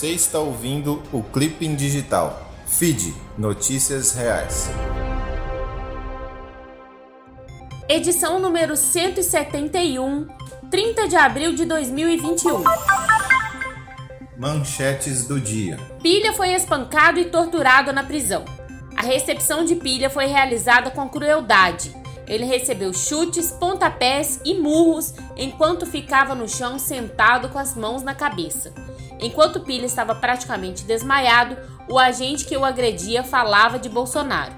Você está ouvindo o Clipping Digital. Feed Notícias Reais. Edição número 171, 30 de abril de 2021. Manchetes do dia. Pilha foi espancado e torturado na prisão. A recepção de Pilha foi realizada com crueldade. Ele recebeu chutes, pontapés e murros enquanto ficava no chão sentado com as mãos na cabeça. Enquanto Pilha estava praticamente desmaiado, o agente que o agredia falava de Bolsonaro.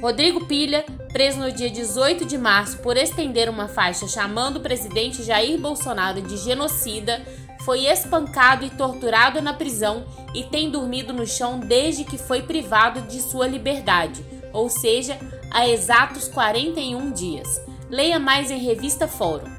Rodrigo Pilha, preso no dia 18 de março por estender uma faixa chamando o presidente Jair Bolsonaro de genocida, foi espancado e torturado na prisão e tem dormido no chão desde que foi privado de sua liberdade, ou seja, há exatos 41 dias. Leia mais em revista Fórum.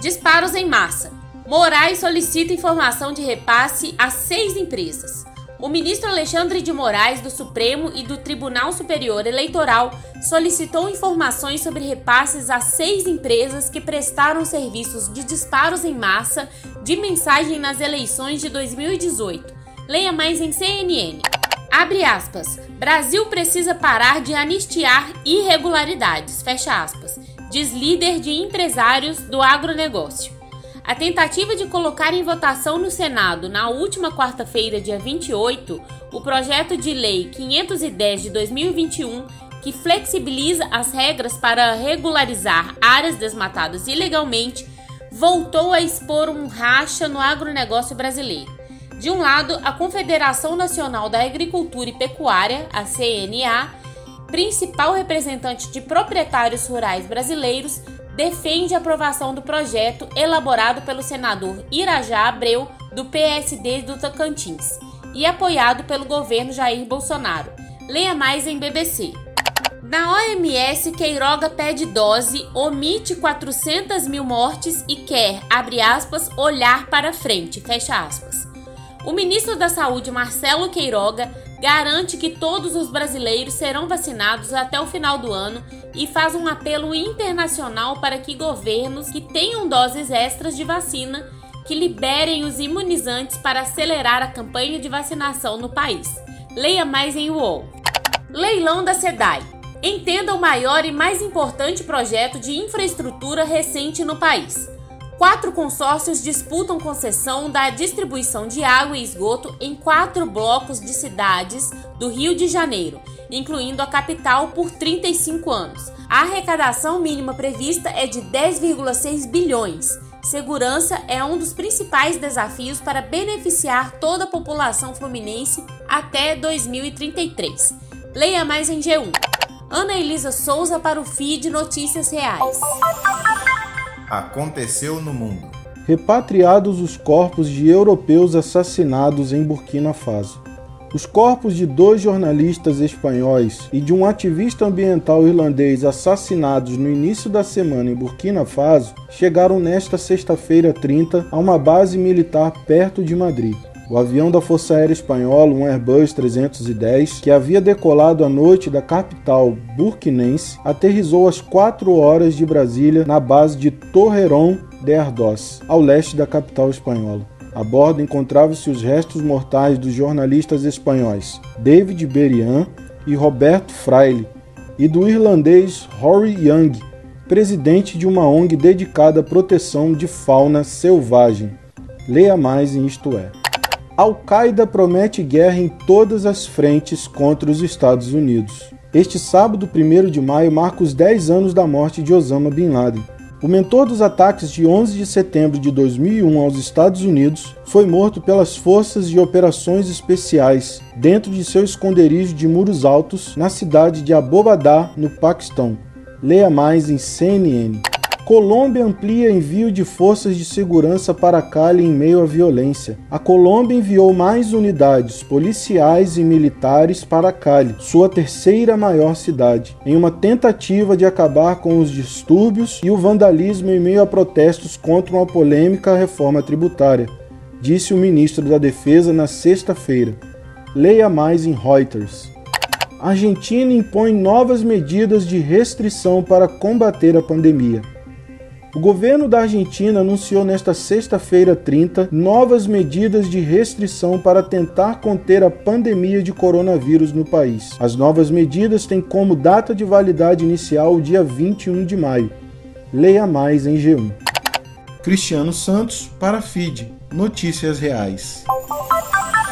Disparos em massa. Moraes solicita informação de repasse a seis empresas. O ministro Alexandre de Moraes, do Supremo e do Tribunal Superior Eleitoral, solicitou informações sobre repasses a seis empresas que prestaram serviços de disparos em massa de mensagem nas eleições de 2018. Leia mais em CNN. Abre aspas. Brasil precisa parar de anistiar irregularidades. Fecha aspas. Diz líder de empresários do agronegócio. A tentativa de colocar em votação no Senado na última quarta-feira, dia 28, o projeto de lei 510 de 2021, que flexibiliza as regras para regularizar áreas desmatadas ilegalmente, voltou a expor um racha no agronegócio brasileiro. De um lado, a Confederação Nacional da Agricultura e Pecuária, a CNA, principal representante de proprietários rurais brasileiros, defende a aprovação do projeto elaborado pelo senador Irajá Abreu, do PSD do Tocantins, e apoiado pelo governo Jair Bolsonaro. Leia mais em BBC. Na OMS, Queiroga pede dose, omite 400 mil mortes e quer, abre aspas, olhar para frente, fecha aspas. O ministro da Saúde, Marcelo Queiroga, garante que todos os brasileiros serão vacinados até o final do ano e faz um apelo internacional para que governos que tenham doses extras de vacina que liberem os imunizantes para acelerar a campanha de vacinação no país. Leia mais em UOL. Leilão da SEDAI. Entenda o maior e mais importante projeto de infraestrutura recente no país. Quatro consórcios disputam concessão da distribuição de água e esgoto em quatro blocos de cidades do Rio de Janeiro, incluindo a capital, por 35 anos. A arrecadação mínima prevista é de 10,6 bilhões. Segurança é um dos principais desafios para beneficiar toda a população fluminense até 2033. Leia mais em G1. Ana Elisa Souza para o feed Notícias Reais aconteceu no mundo. Repatriados os corpos de europeus assassinados em Burkina Faso. Os corpos de dois jornalistas espanhóis e de um ativista ambiental irlandês assassinados no início da semana em Burkina Faso chegaram nesta sexta-feira 30 a uma base militar perto de Madrid. O avião da Força Aérea Espanhola, um Airbus 310, que havia decolado à noite da capital burkinense, aterrizou às 4 horas de Brasília na base de Torreón de Ardoz, ao leste da capital espanhola. A bordo encontravam-se os restos mortais dos jornalistas espanhóis David Berian e Roberto Fraile, e do irlandês Rory Young, presidente de uma ONG dedicada à proteção de fauna selvagem. Leia mais em Isto É. Al-Qaeda promete guerra em todas as frentes contra os Estados Unidos. Este sábado, 1 de maio, marca os 10 anos da morte de Osama Bin Laden. O mentor dos ataques de 11 de setembro de 2001 aos Estados Unidos foi morto pelas forças de operações especiais dentro de seu esconderijo de muros altos na cidade de Abobadá, no Paquistão. Leia mais em CNN. Colômbia amplia envio de forças de segurança para Cali em meio à violência. A Colômbia enviou mais unidades policiais e militares para Cali, sua terceira maior cidade, em uma tentativa de acabar com os distúrbios e o vandalismo em meio a protestos contra uma polêmica reforma tributária, disse o ministro da Defesa na sexta-feira. Leia mais em Reuters. A Argentina impõe novas medidas de restrição para combater a pandemia. O governo da Argentina anunciou nesta sexta-feira 30 novas medidas de restrição para tentar conter a pandemia de coronavírus no país. As novas medidas têm como data de validade inicial o dia 21 de maio. Leia mais em G1. Cristiano Santos para FIDE Notícias Reais.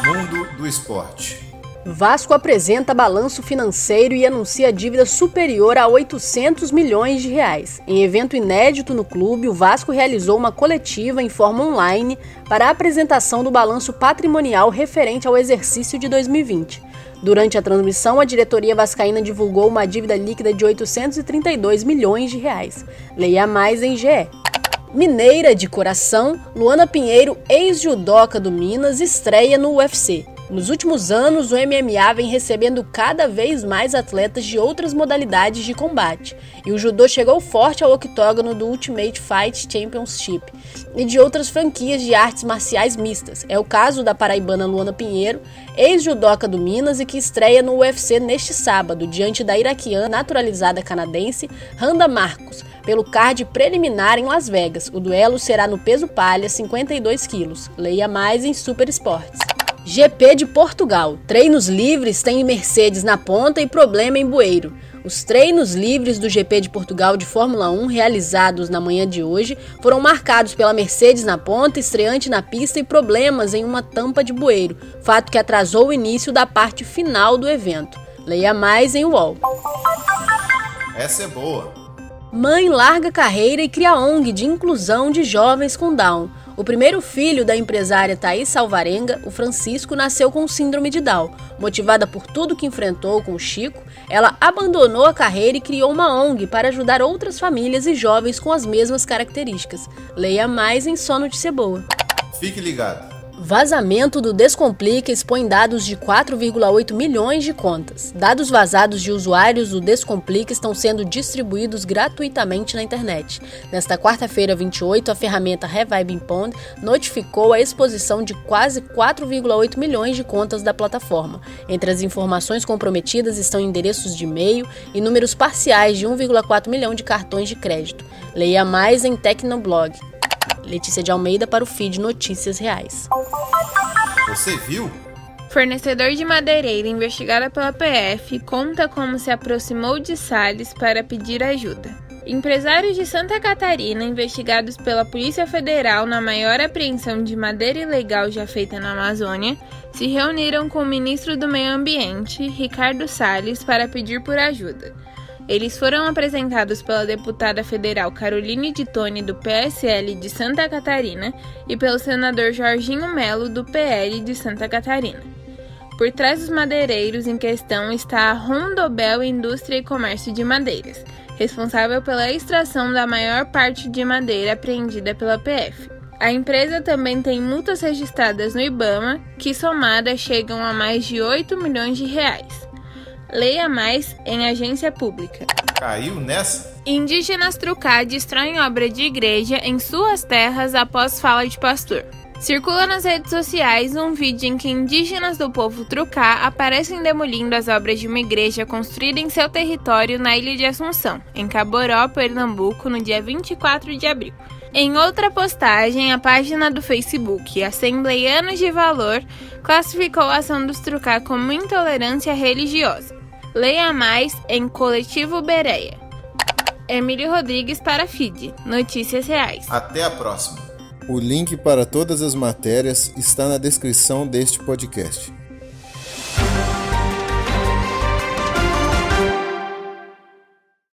Mundo do Esporte. Vasco apresenta balanço financeiro e anuncia dívida superior a 800 milhões de reais. Em evento inédito no clube, o Vasco realizou uma coletiva em forma online para a apresentação do balanço patrimonial referente ao exercício de 2020. Durante a transmissão, a diretoria vascaína divulgou uma dívida líquida de 832 milhões de reais. Leia mais em GE. Mineira de coração, Luana Pinheiro, ex-judoca do Minas, estreia no UFC. Nos últimos anos, o MMA vem recebendo cada vez mais atletas de outras modalidades de combate, e o judô chegou forte ao octógono do Ultimate Fight Championship e de outras franquias de artes marciais mistas. É o caso da paraibana Luana Pinheiro, ex-judoca do Minas e que estreia no UFC neste sábado, diante da iraquiana naturalizada canadense Randa Marcos, pelo card preliminar em Las Vegas. O duelo será no peso palha, 52 quilos. Leia mais em Super Esportes. GP de Portugal. Treinos livres tem Mercedes na ponta e problema em Bueiro. Os treinos livres do GP de Portugal de Fórmula 1, realizados na manhã de hoje, foram marcados pela Mercedes na ponta, estreante na pista e problemas em uma tampa de bueiro, fato que atrasou o início da parte final do evento. Leia mais em UOL. Essa é boa. Mãe larga carreira e cria ONG de inclusão de jovens com Down. O primeiro filho da empresária Thaís Salvarenga, o Francisco, nasceu com síndrome de Down. Motivada por tudo que enfrentou com o Chico, ela abandonou a carreira e criou uma ONG para ajudar outras famílias e jovens com as mesmas características. Leia mais em Só Notícia Boa. Fique ligado. Vazamento do Descomplica expõe dados de 4,8 milhões de contas. Dados vazados de usuários do Descomplica estão sendo distribuídos gratuitamente na internet. Nesta quarta-feira, 28, a ferramenta Revive Pond notificou a exposição de quase 4,8 milhões de contas da plataforma. Entre as informações comprometidas estão endereços de e-mail e números parciais de 1,4 milhão de cartões de crédito. Leia mais em Tecnoblog. Letícia de Almeida para o feed Notícias Reais. Você viu? Fornecedor de madeireira investigada pela PF conta como se aproximou de Salles para pedir ajuda. Empresários de Santa Catarina, investigados pela Polícia Federal na maior apreensão de madeira ilegal já feita na Amazônia, se reuniram com o ministro do Meio Ambiente, Ricardo Salles, para pedir por ajuda. Eles foram apresentados pela deputada federal Caroline de Tone, do PSL de Santa Catarina, e pelo senador Jorginho Melo, do PL de Santa Catarina. Por trás dos madeireiros em questão está a Rondobel Indústria e Comércio de Madeiras, responsável pela extração da maior parte de madeira apreendida pela PF. A empresa também tem multas registradas no IBAMA, que somadas chegam a mais de 8 milhões de reais. Leia mais em agência pública. Caiu nessa? Indígenas Trucá destroem obra de igreja em suas terras após fala de pastor. Circula nas redes sociais um vídeo em que indígenas do povo Trucá aparecem demolindo as obras de uma igreja construída em seu território na ilha de Assunção, em Caboró, Pernambuco, no dia 24 de abril. Em outra postagem, a página do Facebook Assembleianos de Valor classificou a ação dos Trucá como intolerância religiosa. Leia mais em Coletivo Bereia. Emílio Rodrigues para FID. Notícias Reais. Até a próxima. O link para todas as matérias está na descrição deste podcast.